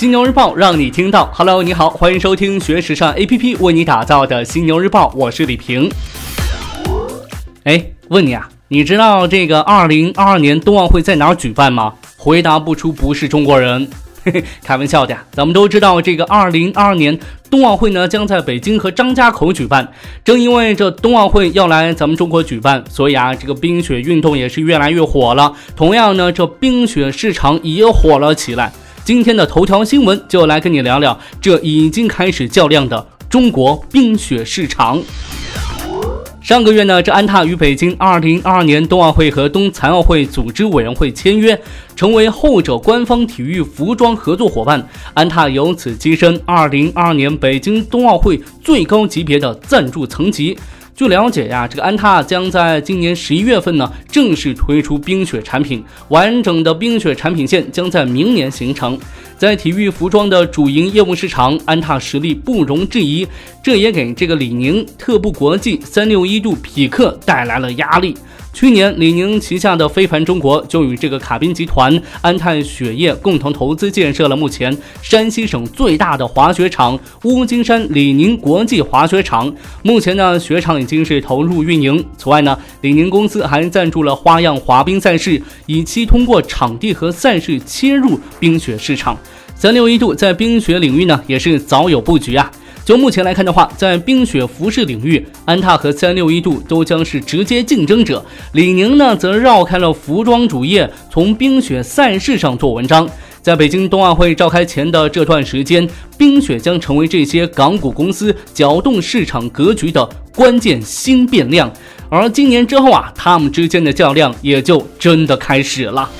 犀牛日报让你听到。Hello，你好，欢迎收听学时尚 APP 为你打造的犀牛日报，我是李平。哎，问你啊，你知道这个二零二二年冬奥会在哪举办吗？回答不出不是中国人。嘿嘿，开玩笑的呀。咱们都知道，这个二零二二年冬奥会呢将在北京和张家口举办。正因为这冬奥会要来咱们中国举办，所以啊，这个冰雪运动也是越来越火了。同样呢，这冰雪市场也火了起来。今天的头条新闻就来跟你聊聊这已经开始较量的中国冰雪市场。上个月呢，这安踏与北京2022年冬奥会和冬残奥会组织委员会签约，成为后者官方体育服装合作伙伴。安踏由此跻身2022年北京冬奥会最高级别的赞助层级。据了解呀，这个安踏将在今年十一月份呢正式推出冰雪产品，完整的冰雪产品线将在明年形成。在体育服装的主营业务市场，安踏实力不容置疑，这也给这个李宁、特步国际、三六一度、匹克带来了压力。去年，李宁旗下的飞盘中国就与这个卡宾集团、安泰雪业共同投资建设了目前山西省最大的滑雪场——乌金山李宁国际滑雪场。目前呢，雪场已经是投入运营。此外呢，李宁公司还赞助了花样滑冰赛事，以期通过场地和赛事切入冰雪市场。三六一度在冰雪领域呢，也是早有布局啊。就目前来看的话，在冰雪服饰领域，安踏和三六一度都将是直接竞争者。李宁呢，则绕开了服装主业，从冰雪赛事上做文章。在北京冬奥会召开前的这段时间，冰雪将成为这些港股公司搅动市场格局的关键新变量。而今年之后啊，他们之间的较量也就真的开始了。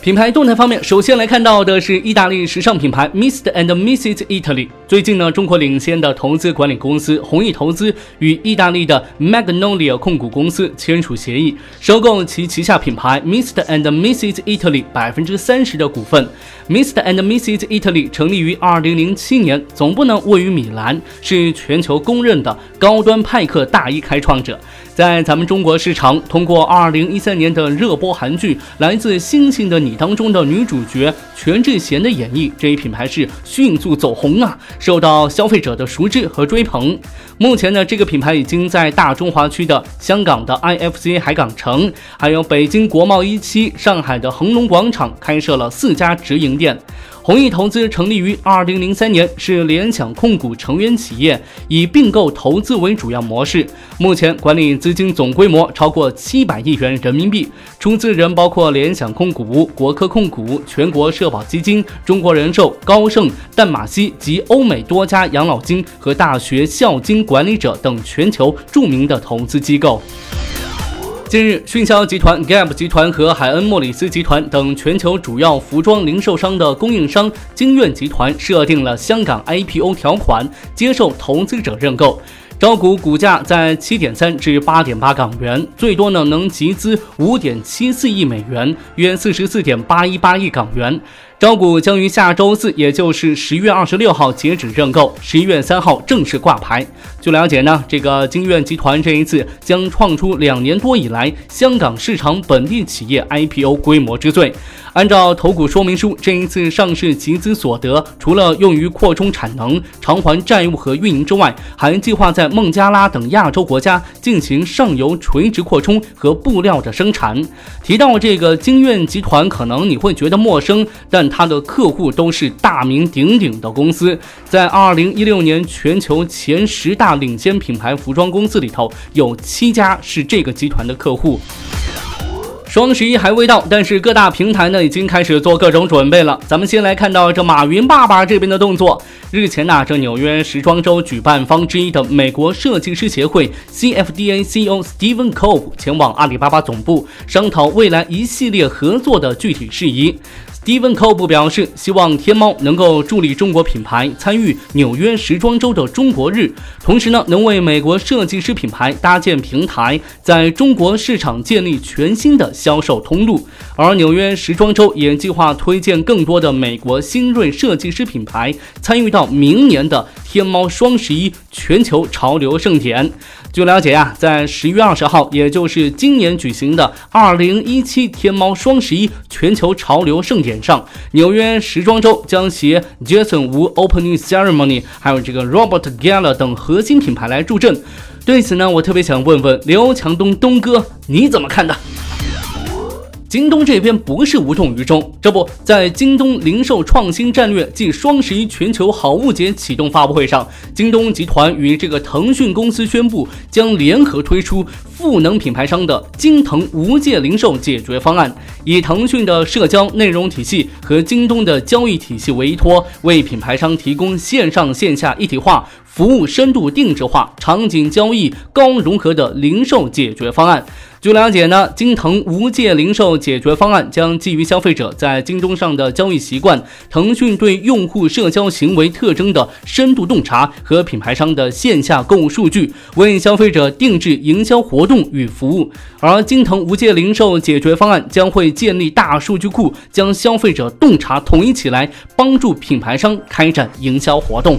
品牌动态方面，首先来看到的是意大利时尚品牌 mist and Mrs. Italy。最近呢，中国领先的投资管理公司弘毅投资与意大利的 Magnolia 控股公司签署协议，收购其旗下品牌 Mr. and Mrs. Italy 百分之三十的股份。Mr. and Mrs. Italy 成立于二零零七年，总部呢位于米兰，是全球公认的高端派克大衣开创者。在咱们中国市场，通过二零一三年的热播韩剧《来自星星的你》当中的女主角全智贤的演绎，这一品牌是迅速走红啊，受到消费者的熟知和追捧。目前呢，这个品牌已经在大中华区的香港的 IFC 海港城，还有北京国贸一期、上海的恒隆广场开设了四家直营店。弘毅投资成立于二零零三年，是联想控股成员企业，以并购投资为主要模式。目前管理资金总规模超过七百亿元人民币，出资人包括联想控股、国科控股、全国社保基金、中国人寿、高盛、淡马锡及欧美多家养老金和大学校金管理者等全球著名的投资机构。近日，迅销集团、Gap 集团和海恩莫里斯集团等全球主要服装零售商的供应商金苑集团设定了香港 IPO 条款，接受投资者认购。招股股价在七点三至八点八港元，最多呢能集资五点七四亿美元，约四十四点八一八亿港元。招股将于下周四，也就是十月二十六号截止认购，十一月三号正式挂牌。据了解呢，这个金苑集团这一次将创出两年多以来香港市场本地企业 IPO 规模之最。按照投股说明书，这一次上市集资所得，除了用于扩充产能、偿还债务和运营之外，还计划在孟加拉等亚洲国家进行上游垂直扩充和布料的生产。提到这个金苑集团，可能你会觉得陌生，但它的客户都是大名鼎鼎的公司，在二零一六年全球前十大领先品牌服装公司里头，有七家是这个集团的客户。双十一还未到，但是各大平台呢已经开始做各种准备了。咱们先来看到这马云爸爸这边的动作。日前呢，这纽约时装周举办方之一的美国设计师协会 CFDA CEO Stephen Cove 前往阿里巴巴总部商讨未来一系列合作的具体事宜。迪文科布表示，希望天猫能够助力中国品牌参与纽约时装周的中国日，同时呢，能为美国设计师品牌搭建平台，在中国市场建立全新的销售通路。而纽约时装周也计划推荐更多的美国新锐设计师品牌参与到明年的天猫双十一全球潮流盛典。据了解呀，在十月二十号，也就是今年举行的二零一七天猫双十一全球潮流盛典点上，纽约时装周将携 Jason Wu Opening Ceremony，还有这个 Robert Gala 等核心品牌来助阵。对此呢，我特别想问问刘强东东哥，你怎么看的？京东这边不是无动于衷，这不在京东零售创新战略暨双十一全球好物节启动发布会上，京东集团与这个腾讯公司宣布将联合推出赋能品牌商的京腾无界零售解决方案，以腾讯的社交内容体系和京东的交易体系为依托，为品牌商提供线上线下一体化服务、深度定制化、场景交易高融合的零售解决方案。据了解呢，京腾无界零售解决方案将基于消费者在京东上的交易习惯、腾讯对用户社交行为特征的深度洞察和品牌商的线下购物数据，为消费者定制营销活动与服务。而京腾无界零售解决方案将会建立大数据库，将消费者洞察统一起来，帮助品牌商开展营销活动。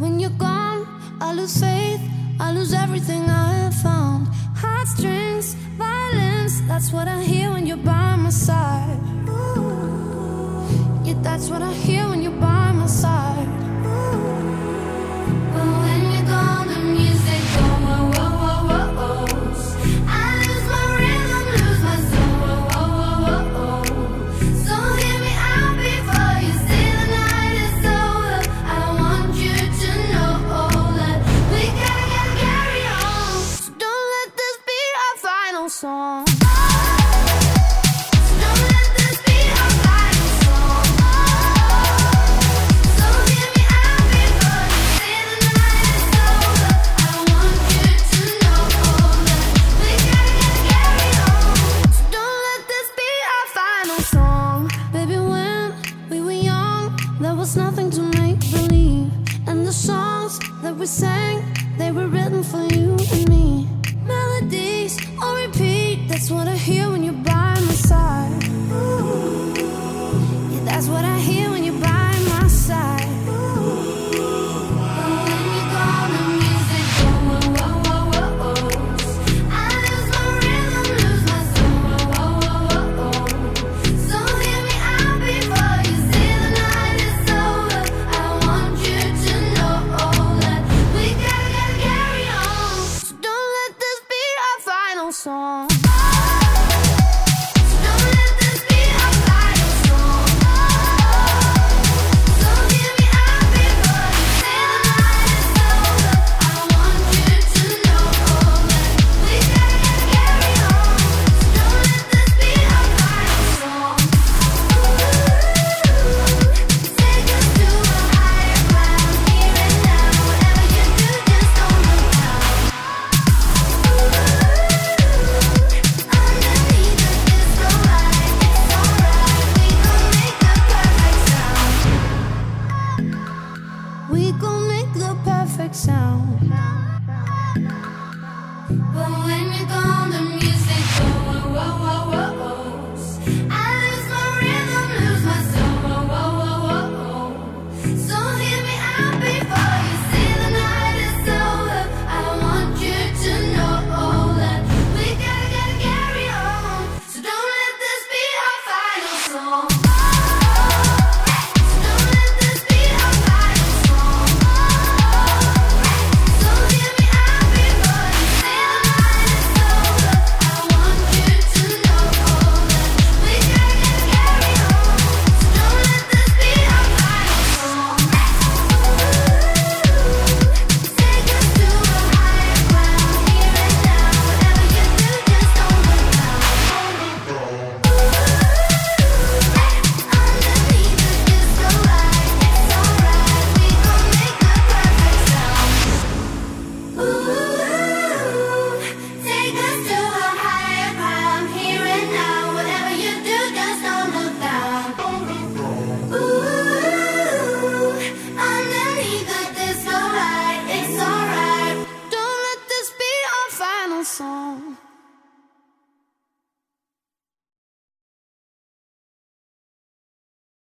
When you're gone, I lose faith, I lose everything I have found. Heartstrings, violence, that's what I hear when you're by my side. Yeah, that's what I hear